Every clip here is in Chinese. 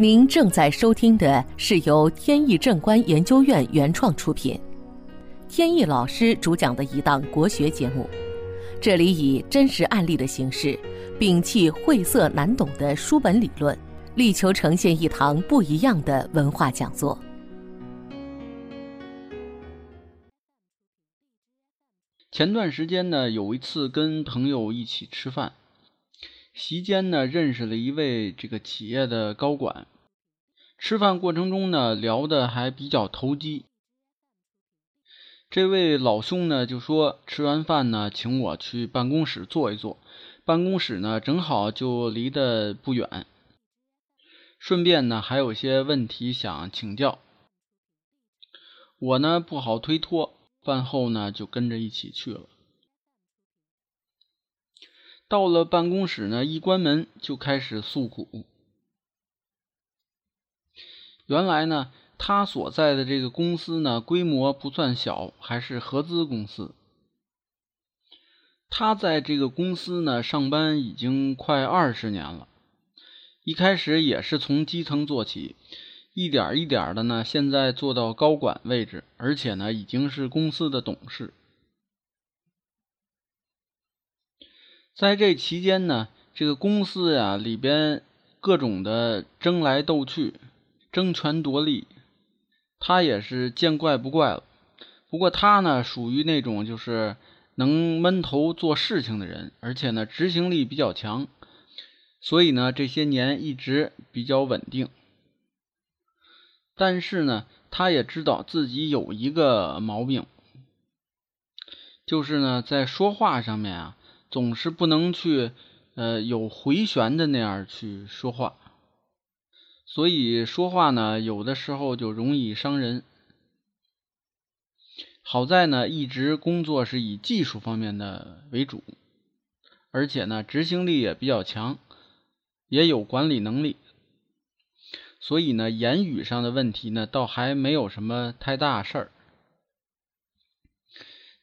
您正在收听的是由天意正观研究院原创出品，天意老师主讲的一档国学节目。这里以真实案例的形式，摒弃晦涩难懂的书本理论，力求呈现一堂不一样的文化讲座。前段时间呢，有一次跟朋友一起吃饭。席间呢，认识了一位这个企业的高管。吃饭过程中呢，聊的还比较投机。这位老兄呢，就说吃完饭呢，请我去办公室坐一坐。办公室呢，正好就离得不远。顺便呢，还有些问题想请教。我呢，不好推脱，饭后呢，就跟着一起去了。到了办公室呢，一关门就开始诉苦。原来呢，他所在的这个公司呢，规模不算小，还是合资公司。他在这个公司呢上班已经快二十年了，一开始也是从基层做起，一点一点的呢，现在做到高管位置，而且呢，已经是公司的董事。在这期间呢，这个公司呀里边各种的争来斗去、争权夺利，他也是见怪不怪了。不过他呢属于那种就是能闷头做事情的人，而且呢执行力比较强，所以呢这些年一直比较稳定。但是呢，他也知道自己有一个毛病，就是呢在说话上面啊。总是不能去，呃，有回旋的那样去说话，所以说话呢，有的时候就容易伤人。好在呢，一直工作是以技术方面的为主，而且呢，执行力也比较强，也有管理能力，所以呢，言语上的问题呢，倒还没有什么太大事儿。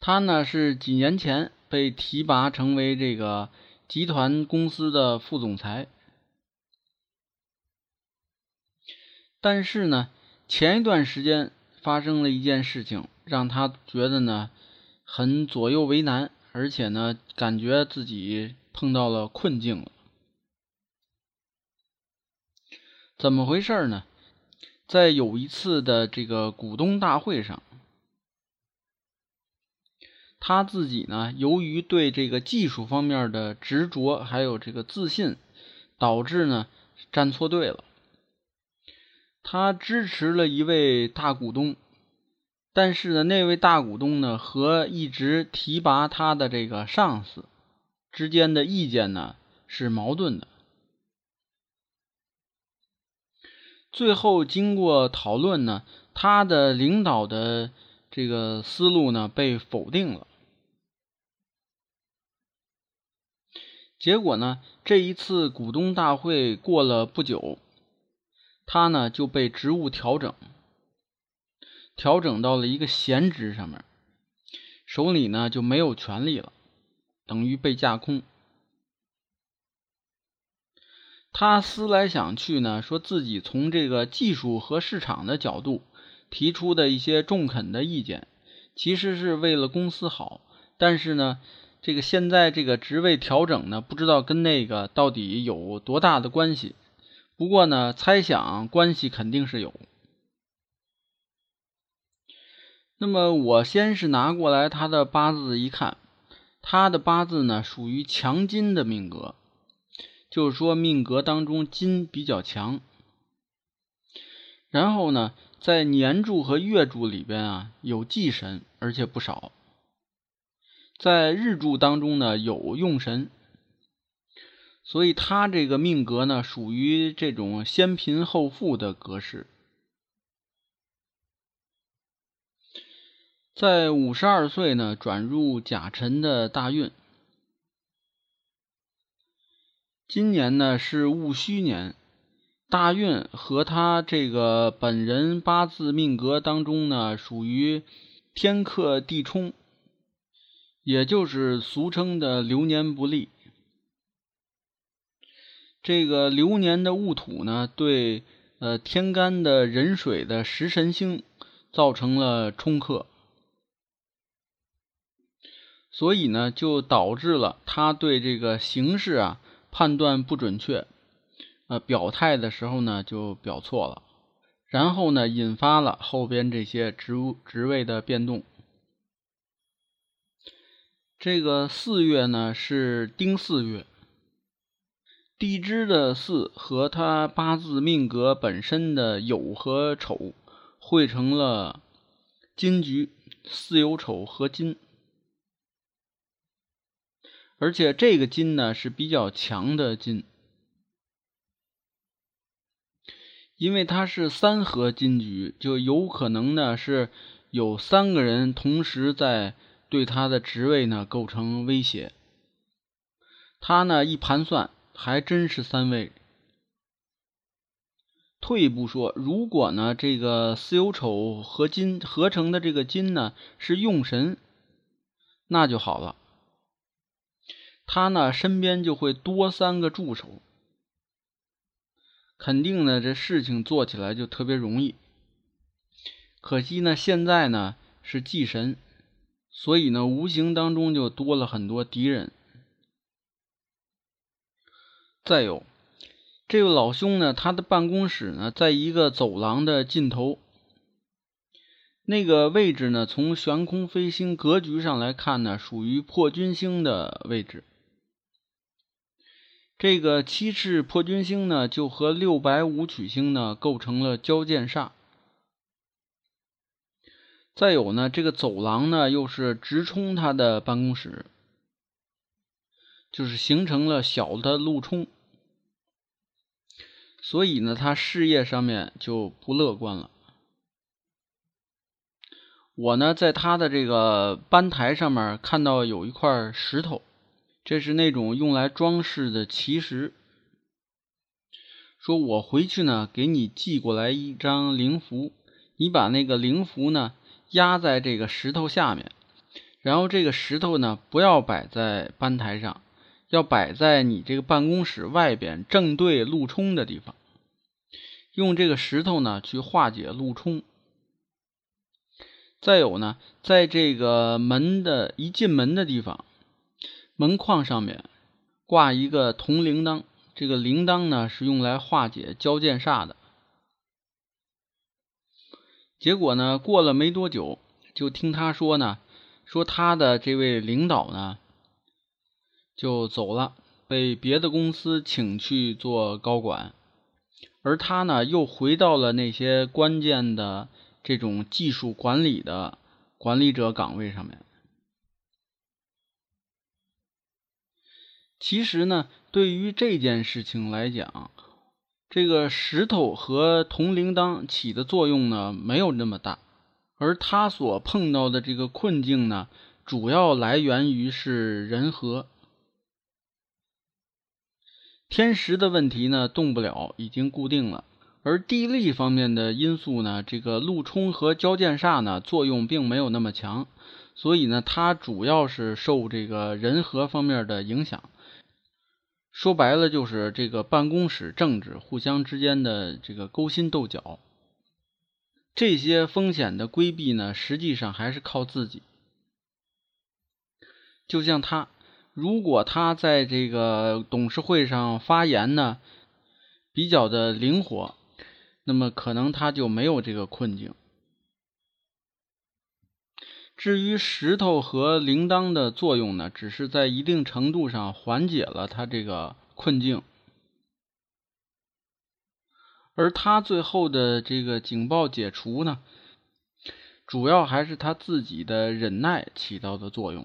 他呢，是几年前。被提拔成为这个集团公司的副总裁，但是呢，前一段时间发生了一件事情，让他觉得呢很左右为难，而且呢感觉自己碰到了困境了。怎么回事呢？在有一次的这个股东大会上。他自己呢，由于对这个技术方面的执着，还有这个自信，导致呢站错队了。他支持了一位大股东，但是呢，那位大股东呢和一直提拔他的这个上司之间的意见呢是矛盾的。最后经过讨论呢，他的领导的这个思路呢被否定了。结果呢？这一次股东大会过了不久，他呢就被职务调整，调整到了一个闲职上面，手里呢就没有权利了，等于被架空。他思来想去呢，说自己从这个技术和市场的角度提出的一些中肯的意见，其实是为了公司好，但是呢。这个现在这个职位调整呢，不知道跟那个到底有多大的关系。不过呢，猜想关系肯定是有。那么我先是拿过来他的八字一看，他的八字呢属于强金的命格，就是说命格当中金比较强。然后呢，在年柱和月柱里边啊有忌神，而且不少。在日柱当中呢有用神，所以他这个命格呢属于这种先贫后富的格式。在五十二岁呢转入甲辰的大运，今年呢是戊戌年，大运和他这个本人八字命格当中呢属于天克地冲。也就是俗称的流年不利。这个流年的戊土呢，对呃天干的壬水的食神星造成了冲克，所以呢就导致了他对这个形势啊判断不准确，呃表态的时候呢就表错了，然后呢引发了后边这些职务职位的变动。这个四月呢是丁巳月。地支的巳和他八字命格本身的酉和丑汇成了金局，巳酉丑合金，而且这个金呢是比较强的金，因为它是三合金局，就有可能呢是有三个人同时在对他的职位呢构成威胁，他呢一盘算。还真是三位。退一步说，如果呢这个巳酉丑合金合成的这个金呢是用神，那就好了。他呢身边就会多三个助手，肯定呢这事情做起来就特别容易。可惜呢现在呢是忌神，所以呢无形当中就多了很多敌人。再有，这位老兄呢，他的办公室呢，在一个走廊的尽头。那个位置呢，从悬空飞星格局上来看呢，属于破军星的位置。这个七赤破军星呢，就和六白五曲星呢，构成了交剑煞。再有呢，这个走廊呢，又是直冲他的办公室。就是形成了小的路冲，所以呢，他事业上面就不乐观了。我呢，在他的这个班台上面看到有一块石头，这是那种用来装饰的奇石。说我回去呢，给你寄过来一张灵符，你把那个灵符呢压在这个石头下面，然后这个石头呢不要摆在班台上。要摆在你这个办公室外边正对路冲的地方，用这个石头呢去化解路冲。再有呢，在这个门的一进门的地方，门框上面挂一个铜铃铛，这个铃铛呢是用来化解交剑煞的。结果呢，过了没多久，就听他说呢，说他的这位领导呢。就走了，被别的公司请去做高管，而他呢，又回到了那些关键的这种技术管理的管理者岗位上面。其实呢，对于这件事情来讲，这个石头和铜铃铛起的作用呢，没有那么大，而他所碰到的这个困境呢，主要来源于是人和。天时的问题呢，动不了，已经固定了。而地利方面的因素呢，这个陆冲和交剑煞呢，作用并没有那么强，所以呢，它主要是受这个人和方面的影响。说白了，就是这个办公室政治互相之间的这个勾心斗角。这些风险的规避呢，实际上还是靠自己。就像他。如果他在这个董事会上发言呢，比较的灵活，那么可能他就没有这个困境。至于石头和铃铛的作用呢，只是在一定程度上缓解了他这个困境，而他最后的这个警报解除呢，主要还是他自己的忍耐起到的作用。